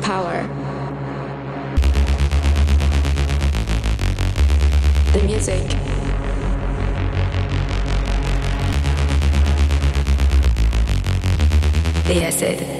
power. The music. The acid.